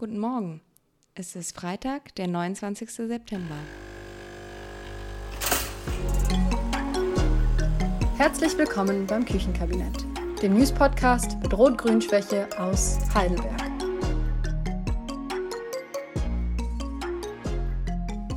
Guten Morgen. Es ist Freitag, der 29. September. Herzlich willkommen beim Küchenkabinett, dem News-Podcast mit Rot-Grün-Schwäche aus Heidelberg.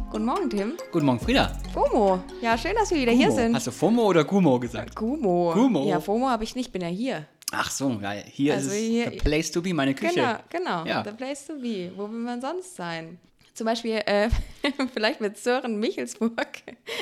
Guten Morgen, Tim. Guten Morgen, Frieda. FOMO. Ja, schön, dass wir wieder Gumo. hier sind. Hast du FOMO oder Gumo gesagt? Gumo. Gumo. Ja, FOMO habe ich nicht, bin ja hier. Ach so, ja, hier Also ist es hier- the place to be, meine Küche. Genau, genau. Ja. The place to be. Wo will man sonst sein? Zum Beispiel äh, vielleicht mit Sören Michelsburg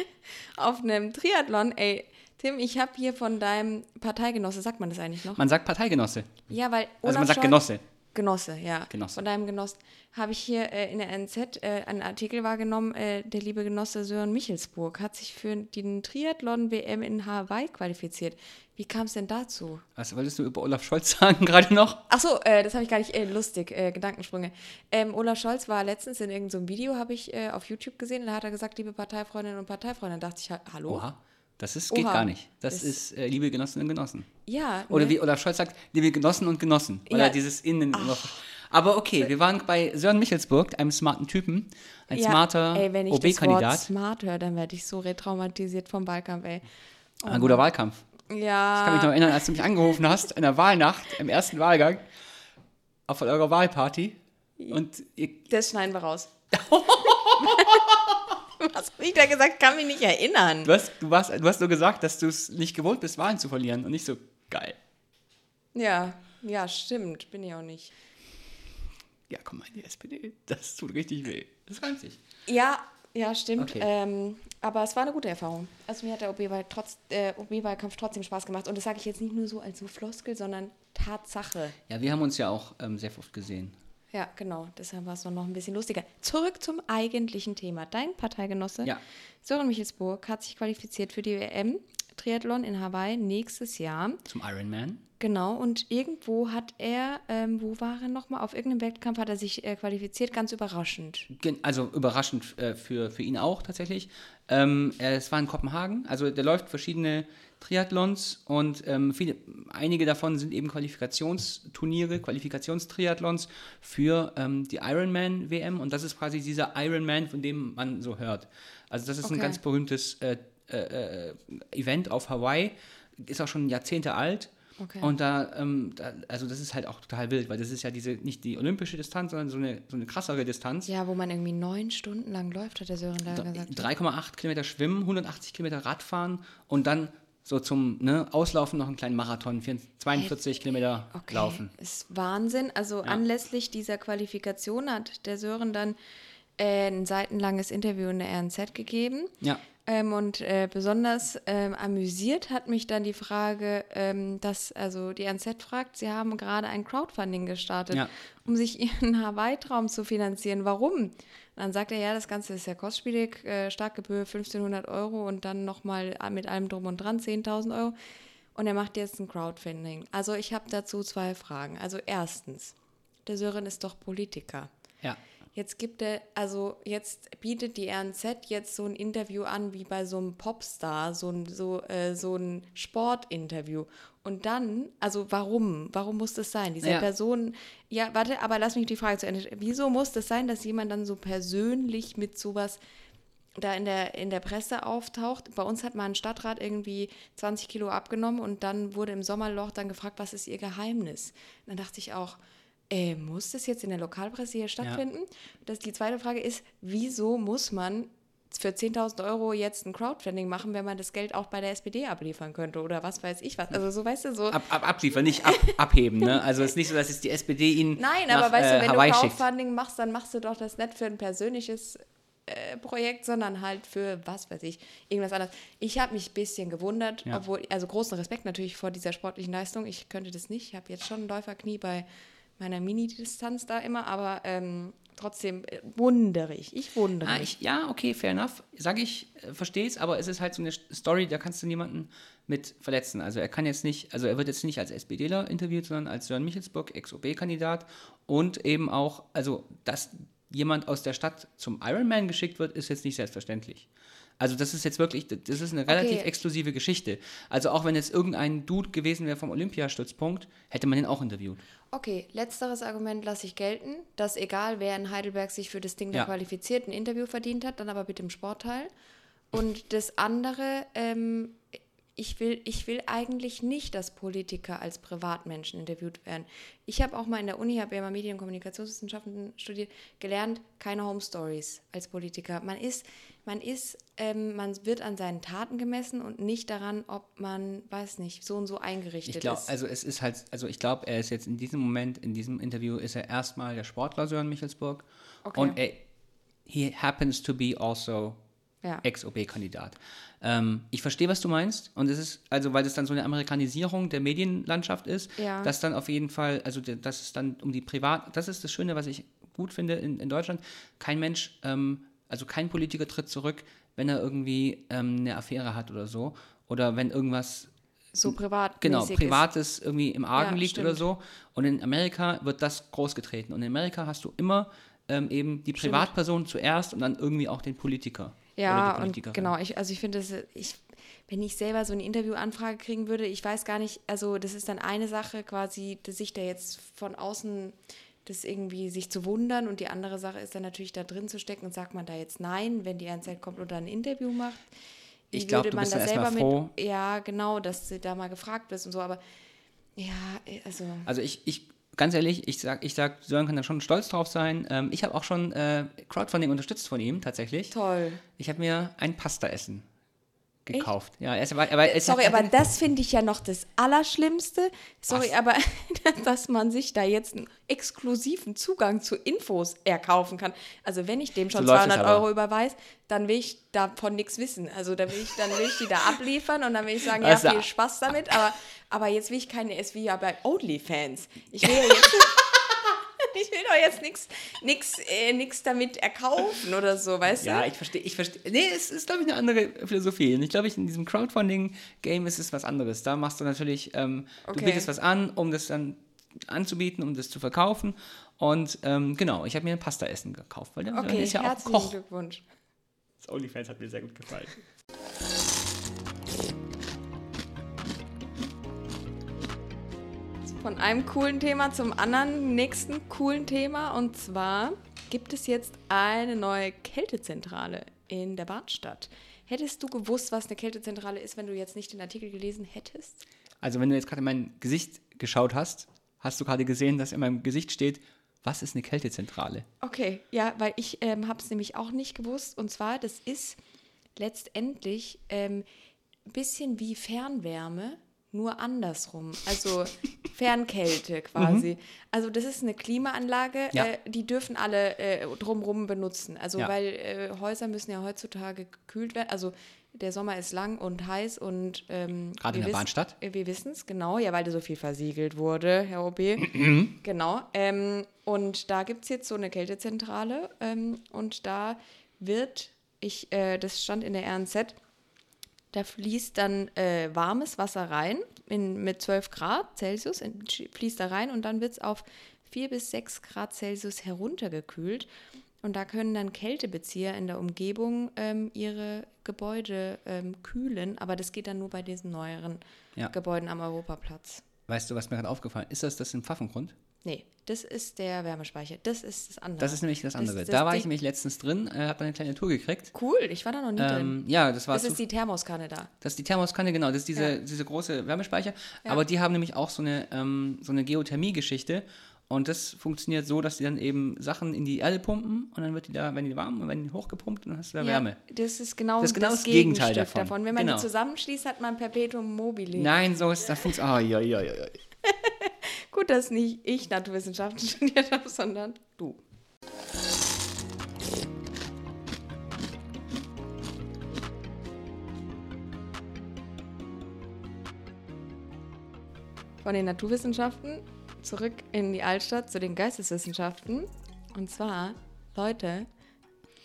auf einem Triathlon. Ey, Tim, ich habe hier von deinem Parteigenosse, sagt man das eigentlich noch? Man sagt Parteigenosse. ja, weil Also man Olaf sagt Scholz- Genosse. Genosse, ja. Genosse. Von deinem Genossen habe ich hier äh, in der NZ äh, einen Artikel wahrgenommen. Äh, der liebe Genosse Sören Michelsburg hat sich für den Triathlon-WM in Hawaii qualifiziert. Wie kam es denn dazu? Was wolltest du über Olaf Scholz sagen gerade noch? Ach so, äh, das habe ich gar nicht äh, lustig, äh, Gedankensprünge. Ähm, Olaf Scholz war letztens in irgendeinem Video, habe ich auf YouTube gesehen, da hat er gesagt, liebe Parteifreundinnen und Parteifreunde, da dachte ich, ha- hallo? Oha, das ist, geht Oha. gar nicht. Das, Das- ist äh, liebe Genossinnen und Genossen. Ja. Oder ne? wie Olaf Scholz sagt, liebe Genossen und Genossen. Weil Ja. dieses Innen noch. Aber okay, wir waren bei Sören Michelsburg, einem smarten Typen, ein Ja, smarter ey, wenn ich das Wort OB-Kandidat. smart höre, dann werde ich so retraumatisiert vom Wahlkampf, ey. Ein guter Wahlkampf. Ja. Ich kann mich noch erinnern, als du mich angerufen hast, in der Wahlnacht, im ersten Wahlgang, auf eurer Wahlparty. Und Das schneiden wir raus. Was hab ich da gesagt? Kann mich nicht erinnern. Du hast, du, warst, du hast nur gesagt, dass du es nicht gewohnt bist, Wahlen zu verlieren und nicht so geil. Ja, ja, stimmt. Bin ich auch nicht. Ja, komm mal in die SPD. Das tut richtig weh. Das reimt sich. Ja, ja, stimmt. Okay. Ähm, aber es war eine gute Erfahrung. Also mir hat der OB-Wahl trotz, äh, OB-Wahlkampf trotzdem Spaß gemacht. Und das sage ich jetzt nicht nur so als so Floskel, sondern Tatsache. Ja, wir haben uns ja auch ähm, sehr oft gesehen. Ja, genau. Deshalb war es noch ein bisschen lustiger. Zurück zum eigentlichen Thema. Dein Parteigenosse Ja. Sören Michelsburg hat sich qualifiziert für die WM Triathlon in Hawaii nächstes Jahr. Zum Ironman. Genau, und irgendwo hat er, ähm, wo war er nochmal? Auf irgendeinem Wettkampf hat er sich äh, qualifiziert, ganz überraschend. Also überraschend äh, für, für ihn auch tatsächlich. Ähm, es war in Kopenhagen. Also der läuft verschiedene Triathlons und ähm, viele, einige davon sind eben Qualifikationsturniere, Qualifikationstriathlons für ähm, die Ironman-WM. Und das ist quasi dieser Ironman, von dem man so hört. Also das ist ein Okay. ganz berühmtes äh, äh, äh, Event auf Hawaii. Ist auch schon Jahrzehnte alt. Okay. Und da, ähm, da, also das ist halt auch total wild, weil das ist ja diese, nicht die olympische Distanz, sondern so eine, so eine krassere Distanz. Ja, wo man irgendwie neun Stunden lang läuft, hat der Sören da gesagt. 3,8 Kilometer schwimmen, 180 Kilometer Radfahren und dann so zum ne, Auslaufen noch einen kleinen Marathon, 44 42 Kilometer Okay, laufen. ist Wahnsinn. Also anlässlich dieser Qualifikation hat der Sören dann äh, ein seitenlanges Interview in der RNZ gegeben. Ja. Ähm, und äh, besonders ähm, amüsiert hat mich dann die Frage, ähm, dass also die RNZ fragt, sie haben gerade ein Crowdfunding gestartet, Ja. um sich ihren Hawaii-Traum zu finanzieren. Warum? Und dann sagt er, ja, das Ganze ist ja kostspielig, äh, Startgebühr 1500 Euro und dann nochmal mit allem drum und dran 10.000 Euro. Und er macht jetzt ein Crowdfunding. Also ich habe dazu zwei Fragen. Also erstens, der Sören ist doch Politiker. Ja. Jetzt gibt er, also jetzt bietet die RNZ jetzt so ein Interview an wie bei so einem Popstar, so ein, so, äh, so ein Sportinterview. Und dann, also warum? Warum muss das sein? Diese Ja. Person, ja, warte, aber lass mich die Frage zu Ende. Wieso muss das sein, dass jemand dann so persönlich mit sowas da in der, in der Presse auftaucht. Bei uns hat mal ein Stadtrat irgendwie 20 Kilo abgenommen und dann wurde im Sommerloch dann gefragt, was ist ihr Geheimnis? Und dann dachte ich auch, äh, muss das jetzt in der Lokalpresse hier stattfinden? Das, die zweite Frage ist, wieso muss man für 10.000 Euro jetzt ein Crowdfunding machen, wenn man das Geld auch bei der SPD abliefern könnte oder was weiß ich was. Also so, weißt du, so... Ab, ab, abliefern, nicht ab, abheben. Ne? Also es ist nicht so, dass jetzt die SPD ihn Nein, nach, aber weißt du, äh, wenn Hawaii du schickt. Crowdfunding machst, dann machst du doch das nicht für ein persönliches äh, Projekt, sondern halt für, was weiß ich, irgendwas anderes. Ich habe mich ein bisschen gewundert, Ja. obwohl, also großen Respekt natürlich vor dieser sportlichen Leistung. Ich könnte das nicht. Ich habe jetzt schon ein Läuferknie bei meiner Mini-Distanz da immer, aber ähm, trotzdem äh, wundere ich. Ich wundere Ah, mich. ich, ja, okay, fair enough. Sag ich, äh, verstehe es, aber es ist halt so eine Story, da kannst du niemanden mit verletzen. Also er kann jetzt nicht, also er wird jetzt nicht als SPDler interviewt, sondern als Sören Michelsburg, Ex-OB-Kandidat und eben auch, also dass jemand aus der Stadt zum Ironman geschickt wird, ist jetzt nicht selbstverständlich. Also das ist jetzt wirklich, das ist eine relativ Okay. exklusive Geschichte. Also auch wenn jetzt irgendein Dude gewesen wäre vom Olympiastützpunkt, hätte man den auch interviewt. Okay, letzteres Argument lasse ich gelten, dass egal wer in Heidelberg sich für das Ding da Ja. qualifiziert, ein Interview verdient hat, dann aber bitte im Sportteil. Und das andere, ähm, ich will, ich will eigentlich nicht, dass Politiker als Privatmenschen interviewt werden. Ich habe auch mal in der Uni, habe ja mal Medien- und Kommunikationswissenschaften studiert, gelernt, keine Home Stories als Politiker. Man ist, man ist, ähm, man wird an seinen Taten gemessen und nicht daran, ob man, weiß nicht, so und so eingerichtet Ich glaube, ist. also es ist halt, also ich glaube, er ist jetzt in diesem Moment, in diesem Interview, ist er erstmal der Sportler Sören Michelsburg. Okay. Und er, he happens to be also Ja. Ex-OB-Kandidat. Ähm, ich verstehe, was du meinst. Und es ist, also weil das dann so eine Amerikanisierung der Medienlandschaft ist, Ja. dass dann auf jeden Fall, also dass es dann um die Privat, das ist das Schöne, was ich gut finde in, in Deutschland. Kein Mensch, ähm, also kein Politiker tritt zurück, wenn er irgendwie ähm, eine Affäre hat oder so. Oder wenn irgendwas so privat. genau, Privates irgendwie im Argen Ja, liegt stimmt. oder so. Und in Amerika wird das großgetreten. Und in Amerika hast du immer ähm, eben die Privatperson zuerst und dann irgendwie auch den Politiker. Ja, und genau, ich, also ich finde, ich, wenn ich selber so eine Interviewanfrage kriegen würde, ich weiß gar nicht, also das ist dann eine Sache quasi, dass sich da jetzt von außen das irgendwie sich zu wundern und die andere Sache ist dann natürlich da drin zu stecken und sagt man da jetzt nein, wenn die Ernstheit kommt oder ein Interview macht. Ich glaub, würde du man bist da selber froh. mit, ja, genau, dass du da mal gefragt bist und so, aber ja, also Also ich, ich ganz ehrlich, ich sag, ich sag, Sören kann da schon stolz drauf sein. Ähm, ich habe auch schon äh, Crowdfunding unterstützt von ihm, tatsächlich. toll. Ich habe mir ein Pasta-Essen gekauft. Ja, er, war, er, war, es Sorry, hat- aber das finde ich ja noch das Allerschlimmste. Sorry, Was? aber dass man sich da jetzt einen exklusiven Zugang zu Infos erkaufen kann. Also wenn ich dem schon So läuft es 200 aber. Euro überweise, dann will ich davon nichts wissen. Also dann will ich, dann will ich die da abliefern und dann will ich sagen, ja, Also- viel Spaß damit. Aber, aber jetzt will ich keine, wie ja bei OnlyFans. Ich will ja jetzt... Ich will doch jetzt nichts nix, äh, nix damit erkaufen oder so, weißt Ja, du? ich verstehe, ich verstehe. Nee, es ist, glaube ich, eine andere Philosophie. Und ich glaube, in diesem Crowdfunding-Game ist es was anderes. Da machst du natürlich, ähm, Okay. du bietest was an, um das dann anzubieten, um das zu verkaufen. Und ähm, genau, ich habe mir ein Pasta-Essen gekauft, weil der Okay, ist ja auch herzlichen Koch. Glückwunsch. Das OnlyFans hat mir sehr gut gefallen. Von einem coolen Thema zum anderen, nächsten coolen Thema. Und zwar gibt es jetzt eine neue Kältezentrale in der Badstadt. Hättest du gewusst, was eine Kältezentrale ist, wenn du jetzt nicht den Artikel gelesen hättest? Also, wenn du jetzt gerade in mein Gesicht geschaut hast, hast du gerade gesehen, dass in meinem Gesicht steht, was ist eine Kältezentrale? Okay, ja, weil ich ähm, habe es nämlich auch nicht gewusst. Und zwar, das ist letztendlich ähm, ein bisschen wie Fernwärme, nur andersrum. Also Fernkälte quasi. Also das ist eine Klimaanlage, Ja. äh, die dürfen alle äh, drumrum benutzen. Also Ja. weil äh, Häuser müssen ja heutzutage gekühlt werden. Also der Sommer ist lang und heiß und ähm, Gerade in der Bahnstadt? äh, Wir wissen es, genau, ja, weil da so viel versiegelt wurde, Herr OB. genau. Ähm, und da gibt es jetzt so eine Kältezentrale ähm, und da wird, ich, äh, das stand in der RNZ, da fließt dann äh, warmes Wasser rein in, mit 12 Grad Celsius, in, fließt da rein und dann wird es auf 4 bis 6 Grad Celsius heruntergekühlt. Und da können dann Kältebezieher in der Umgebung ähm, ihre Gebäude ähm, kühlen, aber das geht dann nur bei diesen neueren Ja. Gebäuden am Europaplatz. Weißt du, was mir gerade aufgefallen ist? Ist das das im Pfaffengrund? Nee, das ist der Wärmespeicher. Das ist das andere. Das ist nämlich das Das- andere. das da war ich nämlich letztens drin, äh, habe eine kleine Tour gekriegt. cool. Ich war da noch nie drin. Ähm, ja, das war Das ist die Thermoskanne da. das ist die Thermoskanne, genau, das ist diese, Ja. diese große Wärmespeicher. Ja. Aber die haben nämlich auch so eine, ähm, so eine Geothermie-Geschichte. Und das funktioniert so, dass die dann eben Sachen in die Erde pumpen und dann wird die da, wenn die warm und wenn die hochgepumpt dann hast du da Wärme. Ja, das ist genau Das ist genau das Gegenstück Gegenteil davon. Wenn man Genau. die zusammenschließt, hat man Perpetuum mobile. Nein, so ist das funktioniert. Oh, ja, ja, ja, ja. Dass nicht ich Naturwissenschaften studiert habe, sondern du. Von den Naturwissenschaften zurück in die Altstadt zu den Geisteswissenschaften. Und zwar, Leute,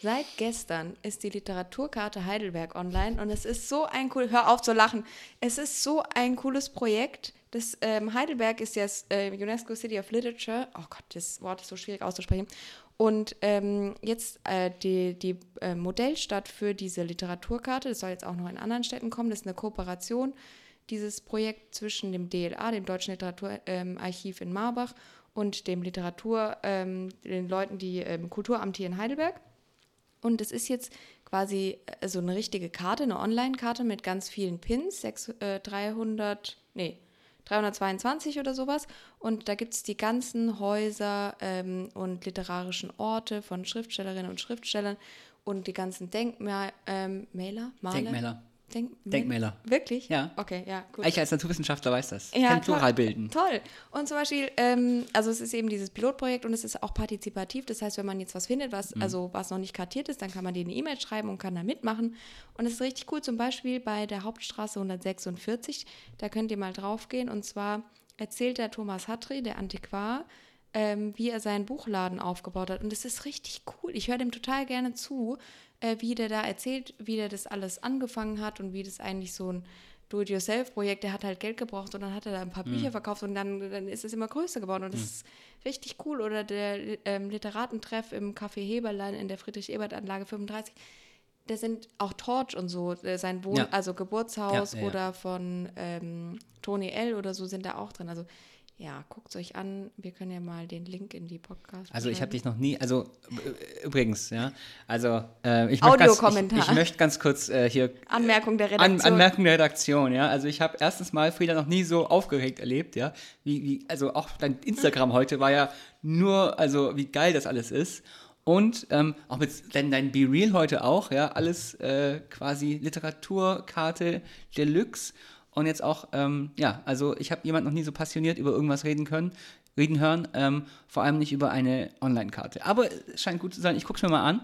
seit gestern ist die Literaturkarte Heidelberg online und es ist so ein cool, hör auf zu lachen, es ist so ein cooles Projekt. Das ähm, Heidelberg ist ja äh, UNESCO City of Literature. Oh Gott, das Wort ist so schwierig auszusprechen. Und ähm, jetzt äh, die, die äh, Modellstadt für diese Literaturkarte, das soll jetzt auch noch in anderen Städten kommen, das ist eine Kooperation, dieses Projekt zwischen dem DLA, dem Deutschen Literaturarchiv ähm, in Marbach, und dem Literatur, ähm, den Leuten, die im Kulturamt hier in Heidelberg. Und es ist jetzt quasi äh, so eine richtige Karte, eine Online-Karte mit ganz vielen Pins, 6, äh, 300, nee, 322 oder sowas. Und da gibt es die ganzen Häuser ähm, und literarischen Orte von Schriftstellerinnen und Schriftstellern und die ganzen Denkmäler, ähm, Maler, Denkmäler. Denk Denkmäler. Wirklich? Ja. Okay, ja, gut. Ich als Naturwissenschaftler weiß das. Ja, kann Plural bilden. Toll. Und zum Beispiel, ähm, also es ist eben dieses Pilotprojekt und es ist auch partizipativ. Das heißt, wenn man jetzt was findet, was, mhm. also was noch nicht kartiert ist, dann kann man dir eine E-Mail schreiben und kann da mitmachen. Und es ist richtig cool, zum Beispiel bei der Hauptstraße 146, da könnt ihr mal draufgehen. Und zwar erzählt der Thomas Hatri, der Antiquar, ähm, wie er seinen Buchladen aufgebaut hat. Und es ist richtig cool. Ich höre dem total gerne zu äh, wie der da erzählt, wie der das alles angefangen hat und wie das eigentlich so ein Do-it-yourself-Projekt, der hat halt Geld gebraucht und dann hat er da ein paar Bücher mhm. verkauft und dann, dann ist es immer größer geworden und das mhm. ist richtig cool. Oder der ähm, Literatentreff im Café Heberlein in der Friedrich-Ebert-Anlage 35. Da sind auch Torch und so, äh, sein Wohn-, ja. also Geburtshaus ja, ja, oder von ähm, Tony L. oder so sind da auch drin. Also ja, guckt es euch an. Wir können ja mal den Link in die Podcast. Also ich habe dich noch nie, also äh, übrigens, ja, also äh, ich, möchte ganz, ich, ich, möchte ganz kurz äh, hier Anmerkung der Redaktion. An, Anmerkung der Redaktion, ja. Also ich habe erstens mal Frieda noch nie so aufgeregt erlebt, ja. Wie, wie, also auch dein Instagram heute war ja nur, also wie geil das alles ist. Und ähm, auch mit dein, dein Be Real heute auch, ja, alles äh, quasi Literaturkarte Deluxe. Und jetzt auch, ähm, ja, also ich habe jemand noch nie so passioniert über irgendwas reden können, reden hören, ähm, vor allem nicht über eine Online-Karte. Aber es scheint gut zu sein, ich gucke es mir mal an.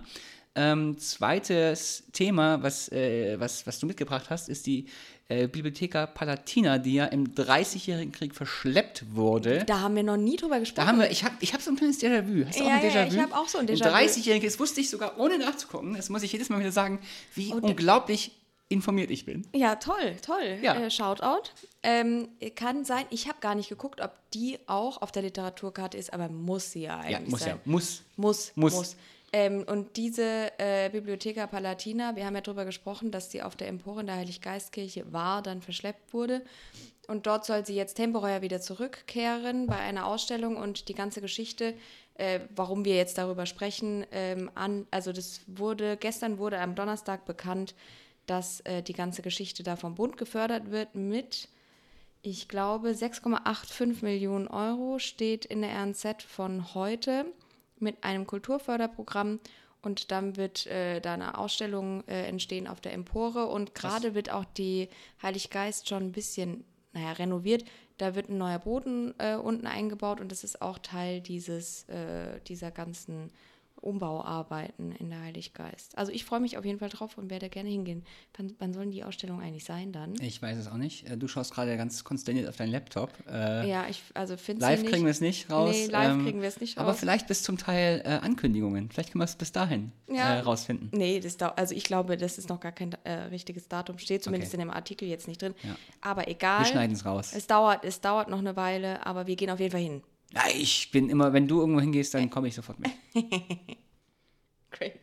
Ähm, zweites Thema, was, äh, was, was du mitgebracht hast, ist die äh, Bibliotheca Palatina, die ja im 30-jährigen Krieg verschleppt wurde. Da haben wir noch nie drüber gesprochen. Da haben wir, ich habe ich hab so ein kleines Déjà-vu. Hast du ja, auch ein Déjà-vu? Ja, ich habe auch so ein Déjà-vu. Im 30-jährigen, das wusste ich sogar ohne nachzugucken, das muss ich jedes Mal wieder sagen, wie oh, unglaublich informiert ich bin. Ja, toll, toll. Ja. Äh, Shoutout. Ähm, kann sein, ich habe gar nicht geguckt, ob die auch auf der Literaturkarte ist, aber muss sie ja eigentlich ja, muss sein. Ja, muss. Muss, muss. muss. Ähm, und diese äh, Bibliotheca Palatina, wir haben ja darüber gesprochen, dass sie auf der Empore in der Heiliggeistkirche war, dann verschleppt wurde. Und dort soll sie jetzt temporär wieder zurückkehren bei einer Ausstellung und die ganze Geschichte, äh, warum wir jetzt darüber sprechen, ähm, an, also das wurde, gestern wurde am Donnerstag bekannt, dass äh, die ganze Geschichte da vom Bund gefördert wird mit, ich glaube, 6,85 Millionen Euro steht in der RNZ von heute mit einem Kulturförderprogramm. Und dann wird äh, da eine Ausstellung äh, entstehen auf der Empore. Und gerade wird auch die Heiliggeist schon ein bisschen, naja, renoviert. Da wird ein neuer Boden äh, unten eingebaut. Und das ist auch Teil dieses, äh, dieser ganzen Umbauarbeiten in der Heiliggeist. Also ich freue mich auf jeden Fall drauf und werde gerne hingehen. Wann, wann sollen die Ausstellungen eigentlich sein dann? Ich weiß es auch nicht. Äh, du schaust gerade ganz konsterniert auf deinen Laptop. Äh, ja, ich also finde Live kriegen wir es nicht raus. Nee, live ähm, kriegen wir es nicht raus. Aber vielleicht bis zum Teil äh, Ankündigungen. Vielleicht können wir es bis dahin ja. äh, rausfinden. Nee, das also ich glaube, das ist noch gar kein äh, richtiges Datum. Steht zumindest okay. in dem Artikel jetzt nicht drin. Ja. Aber egal. Wir schneiden es raus. Es dauert, es dauert noch eine Weile, aber wir gehen auf jeden Fall hin. Ja, ich bin immer, wenn du irgendwo hingehst, dann komme ich sofort mit. Cringe.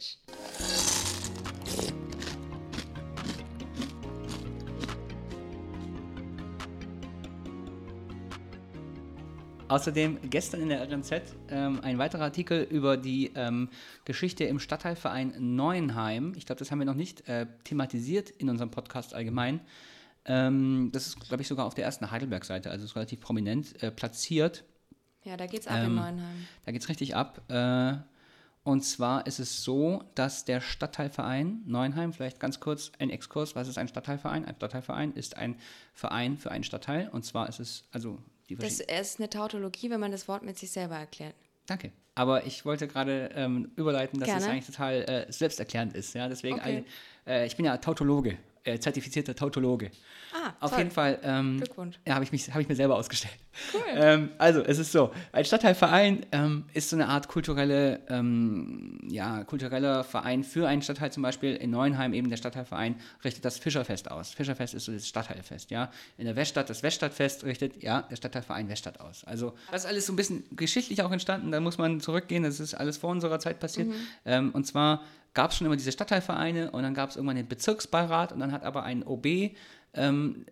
Außerdem gestern in der RNZ ähm, ein weiterer Artikel über die ähm, Geschichte im Stadtteilverein Neuenheim. Ich glaube, das haben wir noch nicht äh, thematisiert in unserem Podcast allgemein. Ähm, das ist, glaube ich, sogar auf der ersten Heidelberg-Seite, also ist relativ prominent äh, platziert. Ja, da geht es ab in ähm, Neuenheim. Da geht es richtig ab. Äh, und zwar ist es so, dass der Stadtteilverein Neuenheim, vielleicht ganz kurz ein Exkurs, was ist ein Stadtteilverein? Ein Stadtteilverein ist ein Verein für einen Stadtteil. Und zwar ist es, also die Das ist eine Tautologie, wenn man das Wort mit sich selber erklärt. Danke. Aber ich wollte gerade ähm, überleiten, dass Gerne. es eigentlich total äh, selbsterklärend ist. Ja? Deswegen, okay. ein, äh, ich bin ja Tautologe äh, zertifizierter Tautologe. Ah, Auf toll. jeden Fall. Ähm, Glückwunsch. Ja, habe ich, mich- hab ich mir selber ausgestellt. Ähm, also, es ist so: Ein Stadtteilverein ähm, ist so eine Art kulturelle, ähm, ja, kultureller Verein für einen Stadtteil. Zum Beispiel in Neuenheim, eben der Stadtteilverein, richtet das Fischerfest aus. Fischerfest ist so das Stadtteilfest, ja. In der Weststadt, das Weststadtfest richtet, ja, der Stadtteilverein Weststadt aus. Also, das ist alles so ein bisschen geschichtlich auch entstanden. Da muss man zurückgehen. Das ist alles vor unserer Zeit passiert. Ähm, und zwar gab es schon immer diese Stadtteilvereine und dann gab es irgendwann den Bezirksbeirat und dann hat aber ein OB ähm,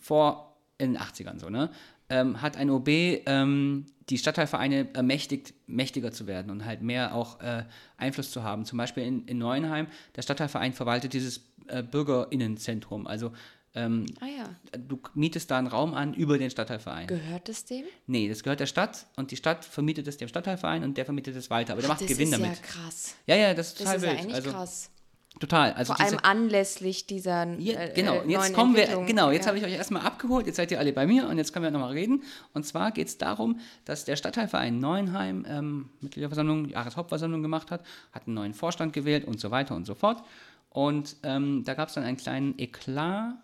vor in den 80ern so, ne? Ähm, hat ein OB ähm, die Stadtteilvereine ermächtigt, mächtiger zu werden und halt mehr auch äh, Einfluss zu haben. Zum Beispiel in, in Neuenheim, der Stadtteilverein verwaltet dieses äh, BürgerInnenzentrum. Also ähm, Ah ja. du mietest da einen Raum an über den Stadtteilverein. Gehört es dem? nee, das gehört der Stadt und die Stadt vermietet es dem Stadtteilverein und der vermietet es weiter. Aber der macht das Gewinn ist damit. ja krass. Ja, ja, das ist Das total ist ja wild. eigentlich also, krass. Total. Also Vor diese, allem anlässlich dieser Ja, äh, genau, äh, jetzt kommen wir, genau, jetzt Ja. habe ich euch erstmal abgeholt, jetzt seid ihr alle bei mir und jetzt können wir nochmal reden. Und zwar geht es darum, dass der Stadtteilverein Neuenheim ähm, Mitgliederversammlung, Jahreshauptversammlung gemacht hat, hat einen neuen Vorstand gewählt und so weiter und so fort. Und ähm, da gab es dann einen kleinen Eklat,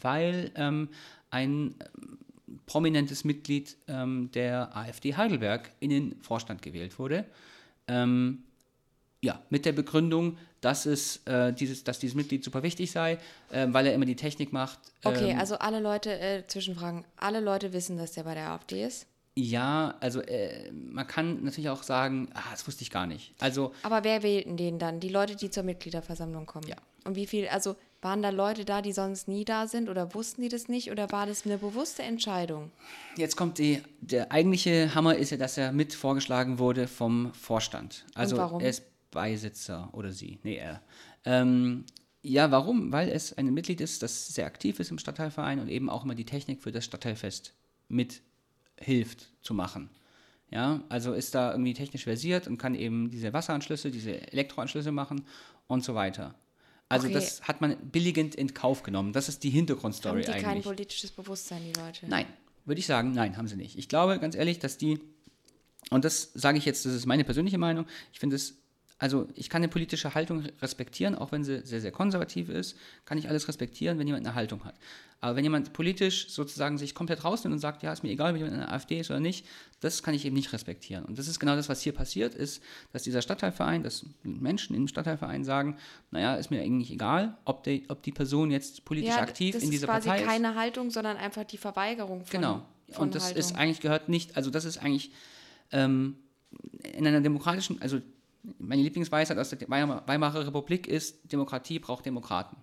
weil ähm, ein ähm, prominentes Mitglied ähm, der AfD Heidelberg in den Vorstand gewählt wurde. Ähm, ja, mit der Begründung, dass, es, äh, dieses, dass dieses Mitglied super wichtig sei, äh, weil er immer die Technik macht. Okay, ähm, also alle Leute, äh, Zwischenfragen, alle Leute wissen, dass der bei der AfD ist. Ja, also äh, man kann natürlich auch sagen, ah, das wusste ich gar nicht. Also Aber wer wählten den dann? Die Leute, die zur Mitgliederversammlung kommen. Ja. Und wie viel, also waren da Leute da, die sonst nie da sind oder wussten die das nicht oder war das eine bewusste Entscheidung? jetzt kommt die, der eigentliche Hammer ist ja, dass er mit vorgeschlagen wurde vom Vorstand. Also warum? er ist Beisitzer oder sie, nee er. Ähm, ja, warum? Weil es ein Mitglied ist, das sehr aktiv ist im Stadtteilverein und eben auch immer die Technik für das Stadtteilfest mithilft zu machen. Ja, also ist da irgendwie technisch versiert und kann eben diese Wasseranschlüsse, diese Elektroanschlüsse machen und so weiter. Also Okay. das hat man billigend in Kauf genommen. Das ist die Hintergrundstory Haben die kein eigentlich. politisches Bewusstsein, die Leute? Nein, würde ich sagen, nein, haben sie nicht. Ich glaube ganz ehrlich, dass die, und das sage ich jetzt, das ist meine persönliche Meinung, ich finde es, also ich kann eine politische Haltung respektieren, auch wenn sie sehr, sehr konservativ ist, kann ich alles respektieren, wenn jemand eine Haltung hat. Aber wenn jemand politisch sozusagen sich komplett rausnimmt und sagt, ja, ist mir egal, ob jemand in der AfD ist oder nicht, das kann ich eben nicht respektieren. Und das ist genau das, was hier passiert ist, dass dieser Stadtteilverein, dass Menschen im Stadtteilverein sagen, naja, ist mir eigentlich egal, ob die, ob die Person jetzt politisch Ja, aktiv das in ist dieser quasi Partei ist. keine Haltung, sondern einfach die Verweigerung von, Genau. von und das Haltung. ist eigentlich gehört nicht, also das ist eigentlich ähm, in einer demokratischen, also meine Lieblingsweisheit aus der Weimar- Weimarer Republik ist, Demokratie braucht Demokraten.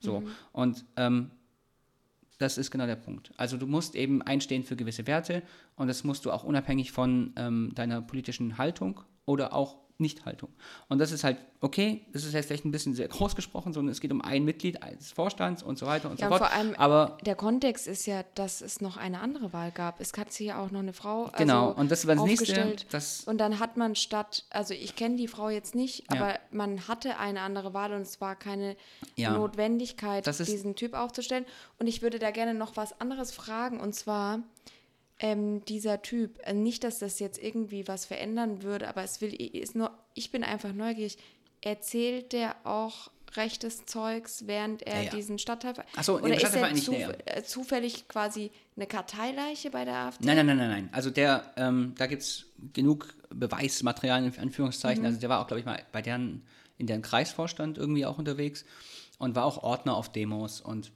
So. Mhm. Und ähm, das ist genau der Punkt. Also du musst eben einstehen für gewisse Werte und das musst du auch unabhängig von ähm, deiner politischen Haltung oder auch Nichthaltung. Und das ist halt okay, das ist jetzt vielleicht ein bisschen sehr groß gesprochen, sondern es geht um ein Mitglied des Vorstands und so weiter und Ja, so und fort. vor allem Aber der Kontext ist ja, dass es noch eine andere Wahl gab. Es hat hier auch noch eine Frau Genau, also und das war das nächste, das- und dann hat man statt, also ich kenne die Frau jetzt nicht, Ja. aber man hatte eine andere Wahl und es war keine Ja. Notwendigkeit, diesen Typ aufzustellen. Und ich würde da gerne noch was anderes fragen und zwar ähm, dieser Typ, äh, nicht, dass das jetzt irgendwie was verändern würde, aber es will, ist nur, ich bin einfach neugierig. Erzählt der auch rechtes Zeugs, während er Ja, ja. diesen Stadtteil... Ach so, nee, Oder ist er Stadtteilverein nicht, zu, nee, ja. äh, zufällig quasi eine Karteileiche bei der AfD? Nein, nein, nein, nein, nein. Also der, ähm, da gibt es genug Beweismaterial in Anführungszeichen. Mhm. Also der war auch, glaube ich, mal bei deren, in deren Kreisvorstand irgendwie auch unterwegs und war auch Ordner auf Demos und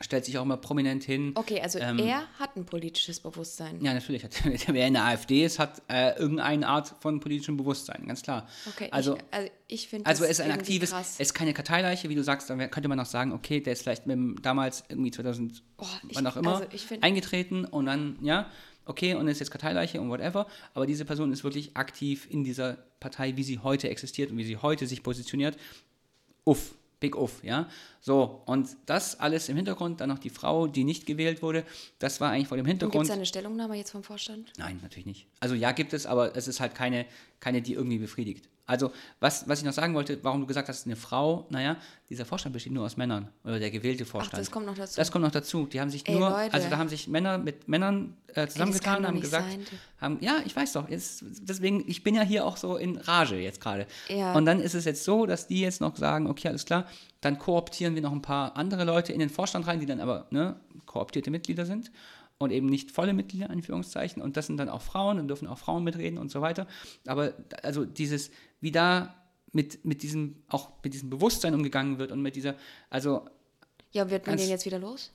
stellt sich auch immer prominent hin. Okay, also Ähm, er hat ein politisches Bewusstsein. Ja, natürlich. Hat, wer in der AfD ist, hat äh, irgendeine Art von politischem Bewusstsein, ganz klar. Okay, also, ich, also ich finde also es ist ein aktives, krass. es ist keine Karteileiche, wie du sagst, dann könnte man auch sagen, okay, der ist vielleicht mit dem, damals irgendwie 2000, Oh, ich- wann auch immer, also eingetreten und dann, ja, okay, und ist jetzt Karteileiche und whatever, aber diese Person ist wirklich aktiv in dieser Partei, wie sie heute existiert und wie sie heute sich positioniert. Uff, big uff, ja. So, und das alles im Hintergrund, dann noch die Frau, die nicht gewählt wurde, das war eigentlich vor dem Und gibt Hintergrund. es eine Stellungnahme jetzt vom Vorstand? Nein, natürlich nicht. Also ja, gibt es, aber es ist halt keine, keine, die irgendwie befriedigt. Also, was, was ich noch sagen wollte, warum du gesagt hast, eine Frau, naja, dieser Vorstand besteht nur aus Männern. Oder der gewählte Vorstand. das kommt noch dazu. Das kommt noch dazu. Die haben sich Ey, nur, Leute. also da haben sich Männer mit Männern äh, zusammengetan, doch haben gesagt, sein. haben, ja, ich weiß doch, jetzt, deswegen, ich bin ja hier auch so in Rage jetzt gerade. Ja. Und dann ist es jetzt so, dass die jetzt noch sagen, okay, alles klar, dann kooptieren wir noch ein paar andere Leute in den Vorstand rein, die dann aber ne, kooptierte Mitglieder sind und eben nicht volle Mitglieder, Anführungszeichen. Und das sind dann auch Frauen, dann dürfen auch Frauen mitreden und so weiter. Aber also dieses, wie da mit, mit diesem, auch mit diesem Bewusstsein umgegangen wird und mit dieser, also ja, wird man den jetzt wieder los?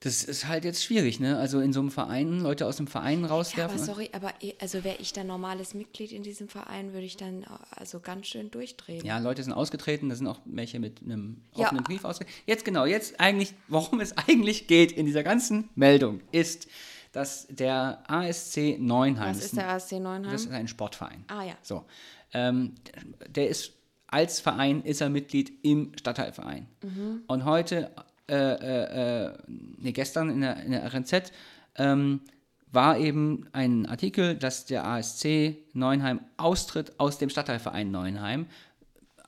das ist halt jetzt schwierig, ne? Also in so einem Verein, Leute aus dem Verein Ja, rauswerfen. aber sorry, aber eh- also wäre ich dann normales Mitglied in diesem Verein, würde ich dann äh, also ganz schön durchdrehen. Ja, Leute sind ausgetreten, da sind auch welche mit einem Ja. offenen Brief ausgetreten. Jetzt genau, jetzt eigentlich, worum es eigentlich geht in dieser ganzen Meldung, ist, dass der ASC Neunheim, Was das ist der ASC Neunheim? Das ist ein Sportverein. Ah, ja. So, ähm, der ist als Verein ist er Mitglied im Stadtteilverein. Mhm. Und heute, äh, äh, äh, nee, gestern in der, in der RNZ ähm, war eben ein Artikel, dass der ASC Neuenheim austritt aus dem Stadtteilverein Neuenheim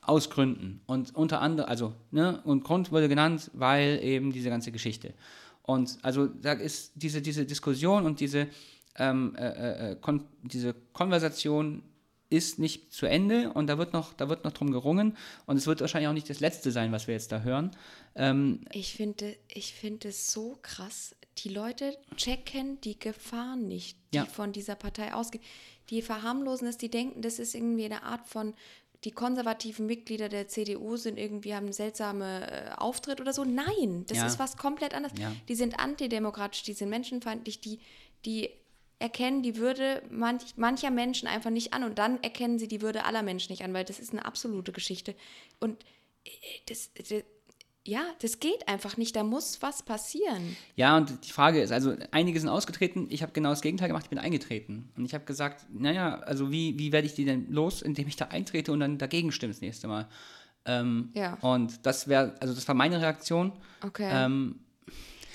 aus Gründen. Und unter anderem, also, ne, und Grund wurde genannt, weil eben diese ganze Geschichte. Und also da ist diese, diese Diskussion und diese, ähm, äh, äh, kon diese Konversation ist nicht zu Ende und da wird noch, da wird noch drum gerungen und es wird wahrscheinlich auch nicht das letzte sein, was wir jetzt da hören. Ähm, Ich finde ich finde es so krass. Die Leute checken die Gefahren nicht, die Ja. von dieser Partei ausgehen. Die verharmlosen es, die denken, das ist irgendwie eine Art von die konservativen Mitglieder der CDU sind irgendwie haben einen seltsamen äh, Auftritt oder so. Nein, das Ja. ist was komplett anderes. Ja. Die sind antidemokratisch, die sind menschenfeindlich, die die erkennen die Würde manch, mancher Menschen einfach nicht an und dann erkennen sie die Würde aller Menschen nicht an, weil das ist eine absolute Geschichte und äh, das, das ja, das geht einfach nicht. Da muss was passieren. Ja, und die Frage ist, also einige sind ausgetreten, ich habe genau das Gegenteil gemacht, ich bin eingetreten. Und ich habe gesagt, naja, also wie, wie werde ich die denn los, indem ich da eintrete und dann dagegen stimme das nächste Mal. Ähm, Ja. Und das wäre, also das war meine Reaktion. Okay. Ähm,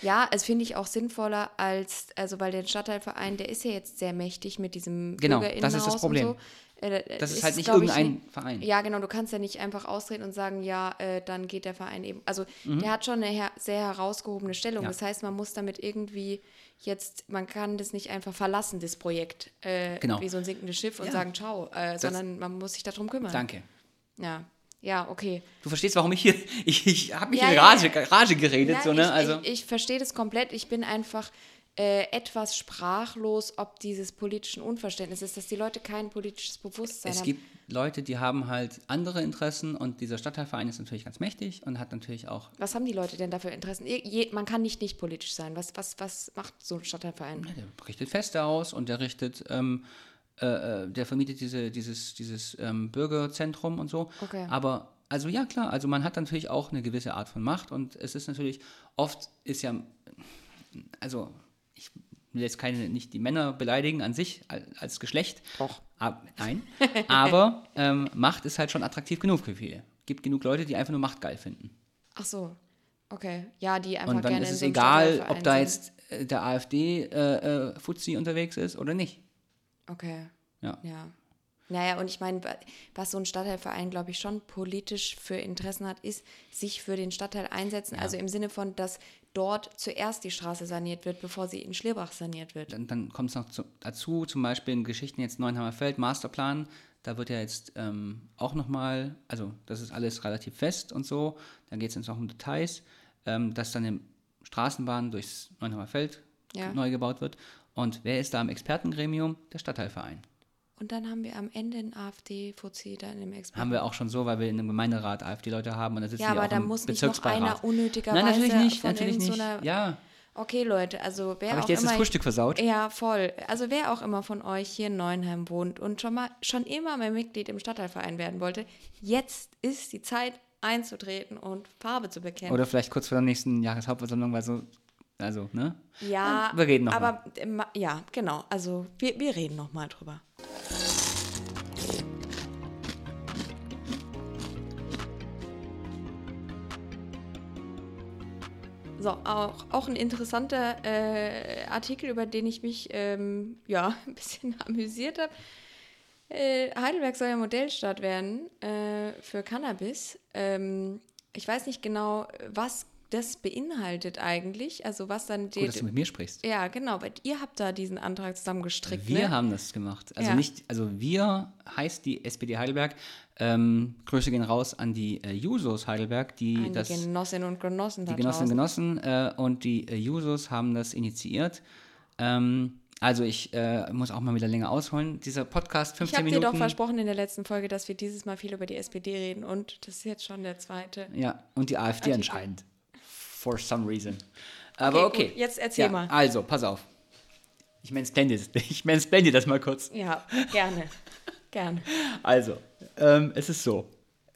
ja, es finde ich auch sinnvoller als, also weil der Stadtteilverein, der ist ja jetzt sehr mächtig mit diesem Genau, das ist das Problem. So. Äh, Das ist es halt nicht ich, irgendein nicht- Verein. Ja, genau, du kannst ja nicht einfach austreten und sagen, ja, äh, dann geht der Verein eben. Also der hat schon eine her sehr herausgehobene Stellung. Mhm. Ja. Das heißt, man muss damit irgendwie jetzt, man kann das nicht einfach verlassen, das Projekt, äh, Genau. wie so ein sinkendes Schiff und Ja. sagen, ciao, äh, sondern man muss sich darum kümmern. danke. Ja, ja, okay. Du verstehst, warum ich hier, ich, ich habe mich Ja, in ja, Rage, ja. Rage geredet, so, Nein, ne? ich, Also, ich, ich verstehe das komplett. Ich bin einfach äh, etwas sprachlos, ob dieses politischen Unverständnisses ist, dass die Leute kein politisches Bewusstsein es haben. gibt Leute, die haben halt andere Interessen und dieser Stadtteilverein ist natürlich ganz mächtig und hat natürlich auch Was haben die Leute denn dafür Interessen? Je, man kann nicht nicht politisch sein. Was, was, was macht so ein Stadtteilverein? Der richtet Feste aus und der richtet, ähm, äh, äh, der vermietet diese, dieses, dieses ähm, Bürgerzentrum und so. Okay. Aber, also ja klar, also man hat natürlich auch eine gewisse Art von Macht und es ist natürlich, oft ist ja, also ich will jetzt keine, nicht die Männer beleidigen an sich als, Geschlecht. Doch. Ab, nein. Aber ähm, Macht ist halt schon attraktiv genug für viele. Gibt genug Leute, die einfach nur Macht geil finden. Ach so. Okay. Ja, die einfach Und dann gerne ist es egal, ob da jetzt äh, der AfD-Fuzzi unterwegs ist oder nicht. Okay. Ja. Ja. Naja, und ich meine, wa- was so ein Stadtteilverein, glaube ich, schon politisch für Interessen hat, ist, sich für den Stadtteil einsetzen. Also im Sinne von, dass dort zuerst die Straße saniert wird, bevor sie in Schlierbach saniert wird. Dann, dann kommt es noch zu, dazu, zum Beispiel in Geschichten jetzt Neuenheimer Feld, Masterplan, da wird ja jetzt ähm, auch nochmal, also das ist alles relativ fest und so, dann geht es jetzt noch um Details, ähm, dass dann eine Straßenbahn durchs Neuenheimer Feld Ja. neu gebaut wird. Und wer ist da im Expertengremium? Der Stadtteilverein. Und dann haben wir am Ende einen AfD-Fuzzi da in dem Experten. Haben wir auch schon so, weil wir in einem Gemeinderat AfD-Leute haben und da sitzen Ja, aber auch da im muss nicht noch einer unnötigerweise Nein, natürlich nicht, natürlich nicht. so Ja, Okay, Leute, also wer ich auch dir jetzt immer das Frühstück versaut? Ja, voll. Also wer auch immer von euch hier in Neuenheim wohnt und schon mal schon immer mal Mitglied im Stadtteilverein werden wollte, jetzt ist die Zeit einzutreten und Farbe zu bekennen. Oder vielleicht kurz vor der nächsten Jahreshauptversammlung, weil so, also, ne? ja, wir reden noch aber äh, ma- ja, genau. Also wir, wir reden noch mal drüber. So, auch, auch ein interessanter äh, Artikel, über den ich mich ähm, ja, ein bisschen amüsiert habe. Äh, Heidelberg soll ja Modellstadt werden äh, für Cannabis. Ähm, ich weiß nicht genau, was das beinhaltet eigentlich. Also was dann Gut, dass du mit mir sprichst. Ja, genau, weil ihr habt da diesen Antrag zusammen gestrickt. Wir ne? haben das gemacht. Also Ja. nicht, also wir heißt die SPD Heidelberg. Ähm, Grüße gehen raus an die äh, Jusos Heidelberg, die An das die Genossinnen und Genossen die Genossinnen und. Genossen äh, und die äh, Jusos haben das initiiert. Ähm, also ich äh, muss auch mal wieder länger ausholen. Dieser Podcast, 15 Ich habe dir Minuten. doch versprochen in der letzten Folge, dass wir dieses Mal viel über die SPD reden und das ist jetzt schon der zweite. Ja, und die AfD Artikel. anscheinend. For some reason. Aber Okay, okay. gut, jetzt erzähl ja, mal. Also, pass auf. Ich mansplain dir das, ich mansplain dir das mal kurz. Ja, gerne. gerne. Also, ähm, es ist so.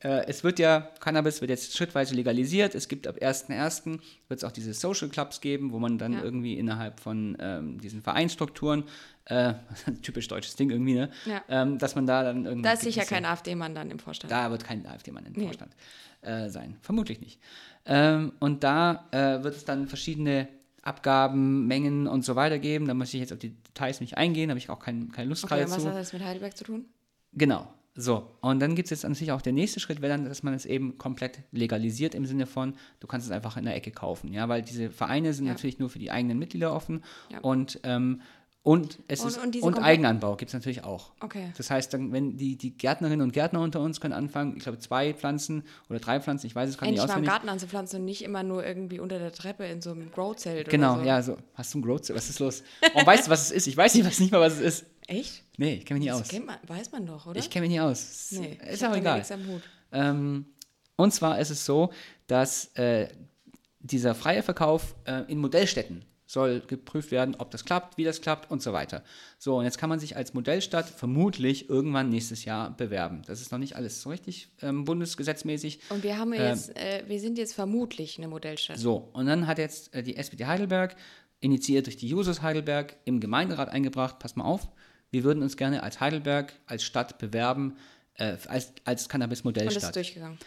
Äh, es wird ja, Cannabis wird jetzt schrittweise legalisiert. Es gibt ab 1.1. wird es auch diese Social Clubs geben, wo man dann Ja. irgendwie innerhalb von ähm, diesen Vereinsstrukturen, äh, typisch deutsches Ding irgendwie, ne? Ja. Ähm, dass man da dann irgendwie. Da ist sicher kein AfD-Mann dann im Vorstand. Da wird kein AfD-Mann im Nee. Vorstand äh, sein. Vermutlich nicht. Ähm, und da äh, wird es dann verschiedene Abgaben, Mengen und so weiter geben. Da muss ich jetzt auf die Details nicht eingehen, habe ich auch kein, keine Lust okay, gerade und was zu. hat das mit Heidelberg zu tun? Genau. So, und dann gibt es jetzt natürlich auch der nächste Schritt, wäre dann, dass man es eben komplett legalisiert im Sinne von, du kannst es einfach in der Ecke kaufen, ja, weil diese Vereine sind Ja. natürlich nur für die eigenen Mitglieder offen Ja. und, ähm, und es Und- ist, und und, Eigenanbau gibt es natürlich auch. Okay. Das heißt, dann, wenn die, die Gärtnerinnen und Gärtner unter uns können anfangen, ich glaube zwei Pflanzen oder drei Pflanzen, ich weiß es gerade nicht Endlich mal im auswendig. Garten anzupflanzen und nicht immer nur irgendwie unter der Treppe in so einem Grow-Zelt Genau, oder so. ja, so. Hast du ein Growth? Was ist los? Und weißt du, was es ist? Ich weiß nicht, was nicht mal, was es ist. Echt? Nee, ich kenne mich nicht Das aus. man, weiß man doch, oder? Ich kenne mich nicht aus. nee, ist damit egal. Ähm, und zwar ist es so, dass äh, dieser freie Verkauf äh, in Modellstädten soll geprüft werden, ob das klappt, wie das klappt und so weiter. So, und jetzt kann man sich als Modellstadt vermutlich irgendwann nächstes Jahr bewerben. Das ist noch nicht alles so richtig ähm, bundesgesetzmäßig. Und wir haben Ähm, jetzt, äh, wir sind jetzt vermutlich eine Modellstadt. So, und dann hat jetzt äh, die SPD Heidelberg, initiiert durch die Jusos Heidelberg, im Gemeinderat eingebracht, pass mal auf, wir würden uns gerne als Heidelberg, als Stadt bewerben, äh, als, als und das ist Cannabis-Modellstadt. durchgegangen.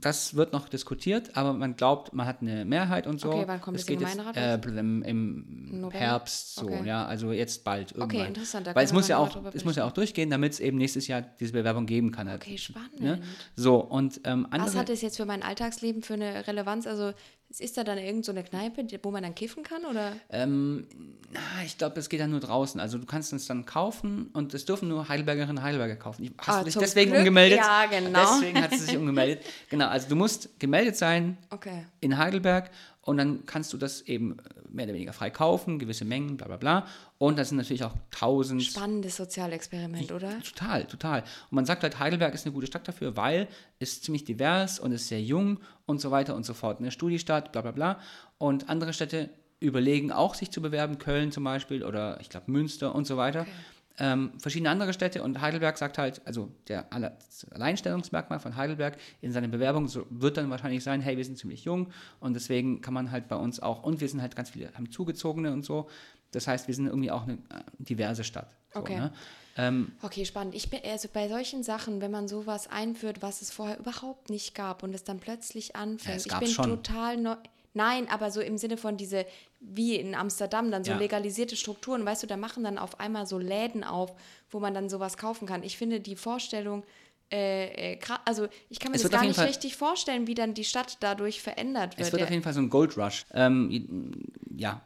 Das wird noch diskutiert, aber man glaubt, man hat eine Mehrheit und so. Okay, wann kommt das im geht jetzt, äh, im, im? Herbst so, Okay. ja, also jetzt bald irgendwann. interessant, da Weil es muss ja auch, es muss ja auch durchgehen, damit es eben nächstes Jahr diese Bewerbung geben kann. halt, Okay, spannend. Ne? So, und ähm, andere... Was hat es jetzt für mein Alltagsleben für eine Relevanz? Also ist da dann irgend so eine Kneipe, wo man dann kiffen kann? Oder? Ähm, na, ich glaube, es geht dann nur draußen. Also du kannst es dann kaufen und es dürfen nur Heidelbergerinnen und Heidelberger kaufen. Ich, hast Ah, du dich deswegen Glück. umgemeldet? Ja, genau. Deswegen hat sie sich umgemeldet. Genau, also du musst gemeldet sein Okay. in Heidelberg und dann kannst du das eben äh, mehr oder weniger frei kaufen, gewisse Mengen, bla bla bla. Und das sind natürlich auch tausend. Spannendes Sozialexperiment, oder? Total, total. Und man sagt halt, Heidelberg ist eine gute Stadt dafür, weil es ziemlich divers und ist sehr jung und so weiter und so fort. Eine Studiestadt, bla bla bla. Und andere Städte überlegen auch, sich zu bewerben, Köln zum Beispiel oder ich glaube Münster und so weiter. Ähm, verschiedene andere Städte und Heidelberg sagt halt, also der Alleinstellungsmerkmal von Heidelberg in seiner Bewerbung so, wird dann wahrscheinlich sein, hey, wir sind ziemlich jung und deswegen kann man halt bei uns auch, und wir sind halt ganz viele, haben Zugezogene und so. Das heißt, wir sind irgendwie auch eine äh, diverse Stadt. So, Okay. ne? ähm, Okay, spannend. Ich bin also bei solchen Sachen, wenn man sowas einführt, was es vorher überhaupt nicht gab und es dann plötzlich anfängt. es ich bin schon. total neu. Nein, aber so im Sinne von diese, wie in Amsterdam, dann so Ja. legalisierte Strukturen, weißt du, da machen dann auf einmal so Läden auf, wo man dann sowas kaufen kann. Ich finde die Vorstellung, äh, äh, also ich kann mir Es das gar nicht Fall- richtig vorstellen, wie dann die Stadt dadurch verändert wird. Es wird auf jeden Fall so ein Gold Rush. Ähm, ja,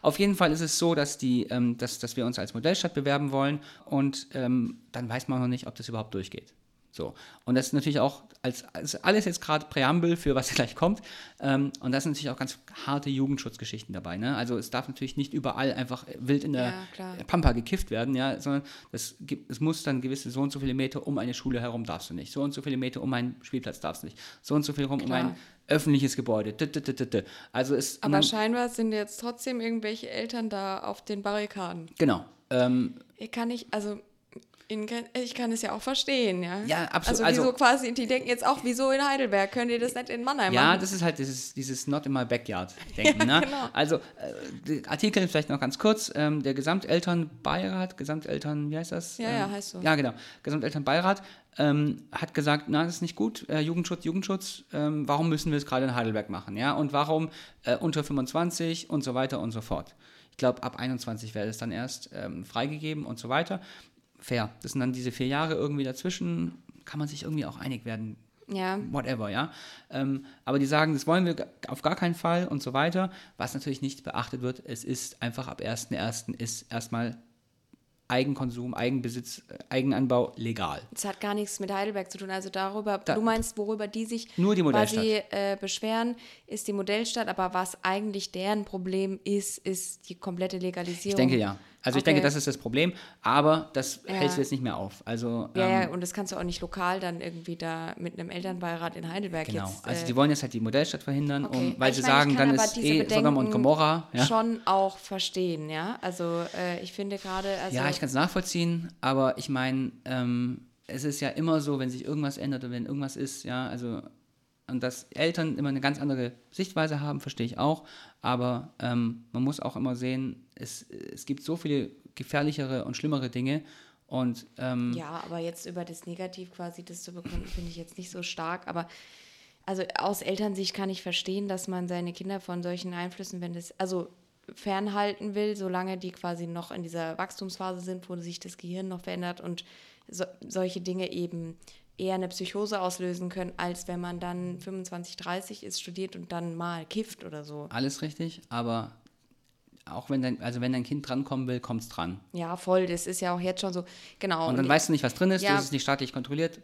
auf jeden Fall ist es so, dass, die, ähm, dass, dass wir uns als Modellstadt bewerben wollen und ähm, dann weiß man noch nicht, ob das überhaupt durchgeht. So. Und das ist natürlich auch als, als alles jetzt gerade Präambel für was gleich kommt. Ähm, und da sind natürlich auch ganz harte Jugendschutzgeschichten dabei. Ne? Also es darf natürlich nicht überall einfach wild in der Ja. Pampa gekifft werden, ja, sondern das es muss dann gewisse so und so viele Meter um eine Schule herum darfst du nicht, so und so viele Meter um einen Spielplatz darfst du nicht, so und so viel rum um ein öffentliches Gebäude. D -d -d. Also es aber scheinbar sind jetzt trotzdem irgendwelche Eltern da auf den Barrikaden. genau. Ähm, Ich kann nicht, also ich kann es ja auch verstehen, ja. Ja, absolut. Also, Also- wieso quasi, die denken jetzt auch, wieso in Heidelberg? Könnt ihr das nicht in Mannheim ja, machen? das ist halt dieses, dieses Not in my backyard denken. ne? genau. Also äh, Artikel vielleicht noch ganz kurz. Ähm, der Gesamtelternbeirat, Gesamteltern, wie heißt das? Ja, ähm, ja, heißt so. Ja, genau. Gesamtelternbeirat ähm, hat gesagt, na, das ist nicht gut. Äh, Jugendschutz, Jugendschutz. Ähm, warum müssen wir es gerade in Heidelberg machen? Ja, und warum äh, unter 25 und so weiter und so fort. Ich glaube, ab 21 wäre es dann erst ähm, freigegeben und so weiter. Fair. Das sind dann diese vier Jahre irgendwie dazwischen, kann man sich irgendwie auch einig werden. Ja. Whatever, ja. Ähm, aber die sagen, das wollen wir auf gar keinen Fall und so weiter. Was natürlich nicht beachtet wird, es ist einfach ab 1.1. ist erstmal Eigenkonsum, Eigenbesitz, äh, Eigenanbau legal. Das hat gar nichts mit Heidelberg zu tun. Also darüber, Da- du meinst, worüber die sich Nur die quasi äh, beschweren, ist die Modellstadt. Aber was eigentlich deren Problem ist, ist die komplette Legalisierung. Ich denke ja. Also ich Okay. denke, das ist das Problem, aber das Ja. hältst du jetzt nicht mehr auf. Also Ja, ähm, ja, und das kannst du auch nicht lokal dann irgendwie da mit einem Elternbeirat in Heidelberg genau. jetzt. also äh, die wollen jetzt halt die Modellstadt verhindern, Okay. um, weil Ich sie meine, ich sagen, dann ist eh Sodom und Gomorra. Ja, schon auch verstehen, ja. Also äh, ich finde gerade, also ja ich kann es nachvollziehen, aber ich meine, ähm, es ist ja immer so, wenn sich irgendwas ändert oder wenn irgendwas ist, ja, also und dass Eltern immer eine ganz andere Sichtweise haben, verstehe ich auch, aber ähm, man muss auch immer sehen, es, es gibt so viele gefährlichere und schlimmere Dinge und ähm, Ja, aber jetzt über das Negativ quasi das zu begründen, finde ich jetzt nicht so stark. Aber also aus Elternsicht kann ich verstehen, dass man seine Kinder von solchen Einflüssen, wenn das, also fernhalten will, solange die quasi noch in dieser Wachstumsphase sind, wo sich das Gehirn noch verändert und so, solche Dinge eben eher eine Psychose auslösen können, als wenn man dann 25, 30 ist, studiert und dann mal kifft oder so. alles richtig, aber auch wenn dein, also wenn dein Kind drankommen will, kommt es dran. Ja, voll, das ist ja auch jetzt schon so, genau. Und dann weißt du nicht, was drin ist, Ja. du ist nicht staatlich kontrolliert.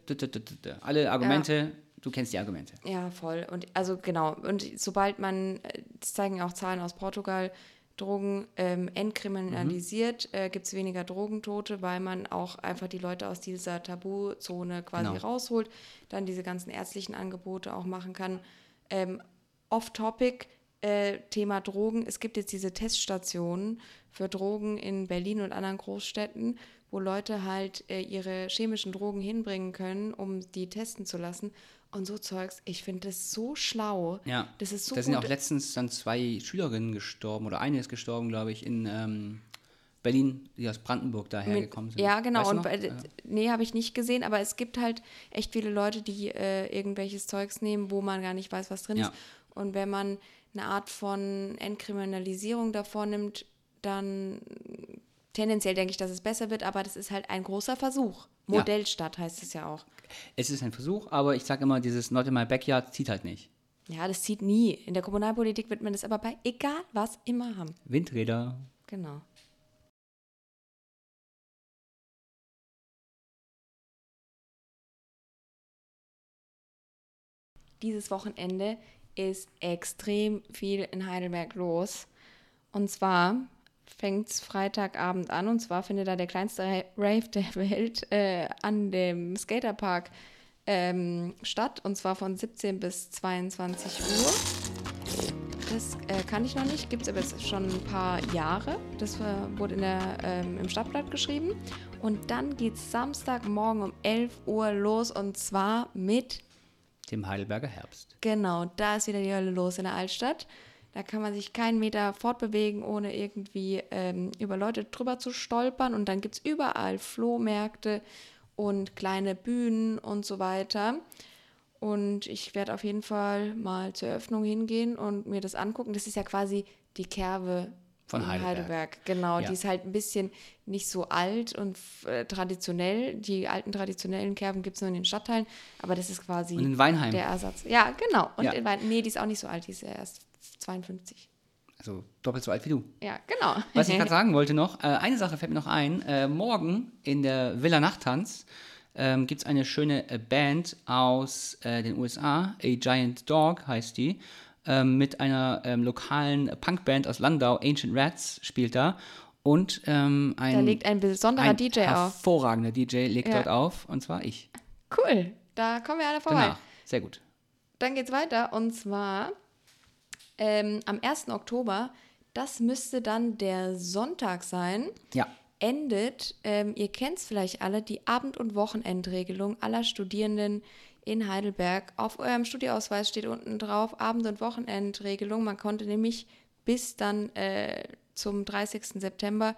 Alle Argumente, du kennst die Argumente. Ja, voll. Und also genau. Und sobald man, äh, das zeigen auch Zahlen aus Portugal, Drogen ähm, entkriminalisiert, äh, gibt es weniger Drogentote, weil man auch einfach die Leute aus dieser Tabuzone quasi Genau. rausholt, dann diese ganzen ärztlichen Angebote auch machen kann. Ähm, Off-Topic, äh, Thema Drogen. Es gibt jetzt diese Teststationen für Drogen in Berlin und anderen Großstädten, wo Leute halt äh, ihre chemischen Drogen hinbringen können, um die testen zu lassen. Und so Zeugs, ich finde das so schlau. Ja, Das ist so da sind gut. auch letztens dann zwei Schülerinnen gestorben oder eine ist gestorben, glaube ich, in ähm, Berlin, die aus Brandenburg daher Mit- gekommen sind. Ja, genau. Weißt Und äh, Ja. nee, habe ich nicht gesehen, aber es gibt halt echt viele Leute, die äh, irgendwelches Zeugs nehmen, wo man gar nicht weiß, was drin Ja. ist. Und wenn man eine Art von Entkriminalisierung davor nimmt, dann tendenziell denke ich, dass es besser wird, aber das ist halt ein großer Versuch. Ja. Modellstadt heißt es ja auch. Es ist ein Versuch, aber ich sage immer, dieses Not in my backyard zieht halt nicht. Ja, das zieht nie. In der Kommunalpolitik wird man das aber bei egal was immer haben. Windräder. Genau. Dieses Wochenende ist extrem viel in Heidelberg los. Und zwar fängt es Freitagabend an und zwar findet da der kleinste Ra- Rave der Welt äh, an dem Skaterpark ähm, statt und zwar von 17 bis 22 Uhr. Das äh, kann ich noch nicht, gibt es aber jetzt schon ein paar Jahre. Das äh, wurde in der, ähm, im Stadtblatt geschrieben. Und dann geht es Samstagmorgen um 11 Uhr los und zwar mit, Dem Heidelberger Herbst. genau, da ist wieder die Hölle los in der Altstadt. Da kann man sich keinen Meter fortbewegen, ohne irgendwie ähm, über Leute drüber zu stolpern. Und dann gibt es überall Flohmärkte und kleine Bühnen und so weiter. Und ich werde auf jeden Fall mal zur Eröffnung hingehen und mir das angucken. Das ist ja quasi die Kerve Von in Heidelberg. Genau, Ja. die ist halt ein bisschen nicht so alt und äh, traditionell. Die alten traditionellen Kerven gibt es nur in den Stadtteilen, aber das ist quasi Und in Weinheim. der Ersatz. Ja, genau. Und Ja. in Wein nee, die ist auch nicht so alt, die ist ja erst 52. Also doppelt so alt wie du. Ja, genau. Was ich gerade sagen wollte noch, äh, eine Sache fällt mir noch ein. Äh, morgen in der Villa Nachttanz ähm, gibt es eine schöne äh, Band aus den USA, A Giant Dog heißt die, ähm, mit einer ähm, lokalen Punkband aus Landau, Ancient Rats spielt da. Und ähm, ein, Da legt ein besonderer ein DJ auf. hervorragender DJ legt Ja. dort auf, und zwar ich. Cool. Da kommen wir alle vorbei. Danach. Sehr gut. Dann geht's weiter und zwar ähm, am 1. Oktober, das müsste dann der Sonntag sein, Ja. endet, ähm, ihr kennt es vielleicht alle, die Abend- und Wochenendregelung aller Studierenden in Heidelberg. Auf eurem Studieausweis steht unten drauf Abend- und Wochenendregelung. Man konnte nämlich bis dann äh, zum 30. September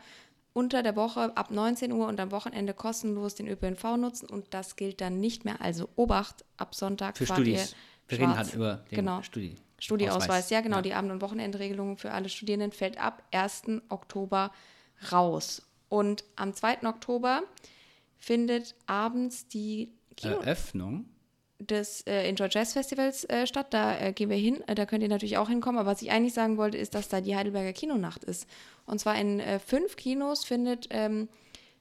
unter der Woche ab 19 Uhr und am Wochenende kostenlos den ÖPNV nutzen und das gilt dann nicht mehr. Also Obacht, ab Sonntag Für fahrt Studis. ihr Wir reden halt über den genau. Studi Studieausweis, Ausweis. ja genau, Ja. die Abend- und Wochenendregelung für alle Studierenden fällt ab 1. Oktober raus. Und am 2. Oktober findet abends die Kino Eröffnung. des äh, Enjoy Jazz Festivals äh, statt. Da äh, gehen wir hin. Äh, da könnt ihr natürlich auch hinkommen. Aber was ich eigentlich sagen wollte, ist, dass da die Heidelberger Kinonacht ist. Und zwar in äh, fünf Kinos findet ähm,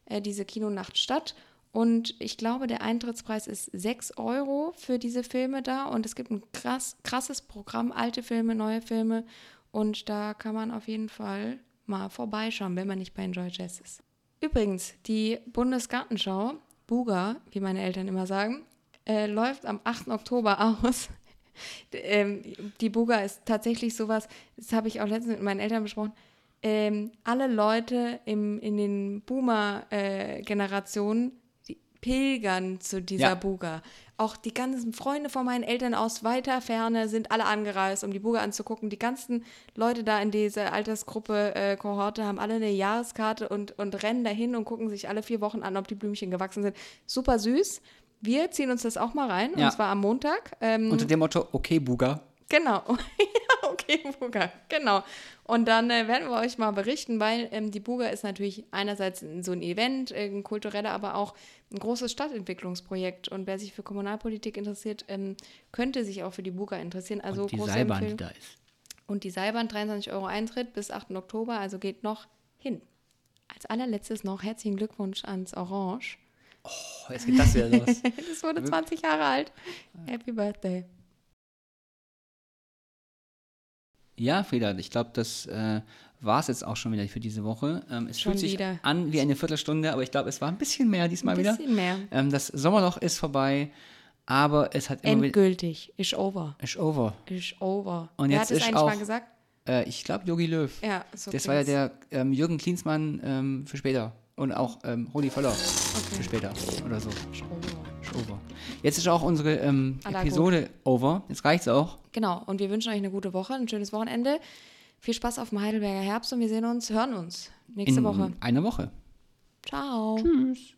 äh, diese Kinonacht statt. Und ich glaube, der Eintrittspreis ist 6 Euro für diese Filme da. Und es gibt ein krass, krasses Programm, alte Filme, neue Filme. Und da kann man auf jeden Fall mal vorbeischauen, wenn man nicht bei Enjoy Jazz ist. Übrigens, die Bundesgartenschau, Buga, wie meine Eltern immer sagen, äh, läuft am 8. Oktober aus. Ähm, die Buga ist tatsächlich sowas, das habe ich auch letztens mit meinen Eltern besprochen. Ähm, alle Leute im, in den Boomer-Generationen, die pilgern zu dieser Ja. Buga. Auch die ganzen Freunde von meinen Eltern aus weiter Ferne sind alle angereist, um die Buga anzugucken. Die ganzen Leute da in dieser Altersgruppe, äh, Kohorte, haben alle eine Jahreskarte und, und rennen dahin und gucken sich alle vier Wochen an, ob die Blümchen gewachsen sind. Super süß. Wir ziehen uns das auch mal rein, Ja. und zwar am Montag. Ähm, Unter dem Motto, okay, Buga. Genau. ja, okay, Buga. Genau. Und dann äh, werden wir euch mal berichten, weil ähm, die Buga ist natürlich einerseits so ein Event, äh, ein kultureller, aber auch ein großes Stadtentwicklungsprojekt. Und wer sich für Kommunalpolitik interessiert, ähm, könnte sich auch für die Buga interessieren. Also Und die große Seilbahn, die Empfehlung. da ist. Und die Seilbahn, 23 Euro Eintritt bis 8. Oktober, also geht noch hin. Als allerletztes noch herzlichen Glückwunsch ans Orange. Oh, jetzt geht das wieder los. Das wurde 20 Jahre alt. Happy Birthday. Ja, Frieda, ich glaube, das äh, war es jetzt auch schon wieder für diese Woche. Ähm, es Schon fühlt sich wieder. an wie eine Viertelstunde, aber ich glaube, es war ein bisschen mehr diesmal Ein wieder. bisschen mehr. Ähm, das Sommerloch ist vorbei, aber es hat immer wieder. Endgültig. Ist over. Ist over. Ist over. Und Wer jetzt hat es eigentlich mal auch- gesagt? Äh, ich glaube, Jogi Löw. Ja, so das war ja der ähm, Jürgen Klinsmann ähm, für später. Und auch ähm, Rudi Völler für Okay. später oder so. Ist over. Over. Jetzt ist auch unsere ähm, Aller Episode over. Jetzt reicht's auch. Genau. Und wir wünschen euch eine gute Woche, ein schönes Wochenende. Viel Spaß auf dem Heidelberger Herbst und wir sehen uns, hören uns nächste in Woche. einer Woche. Ciao. Tschüss.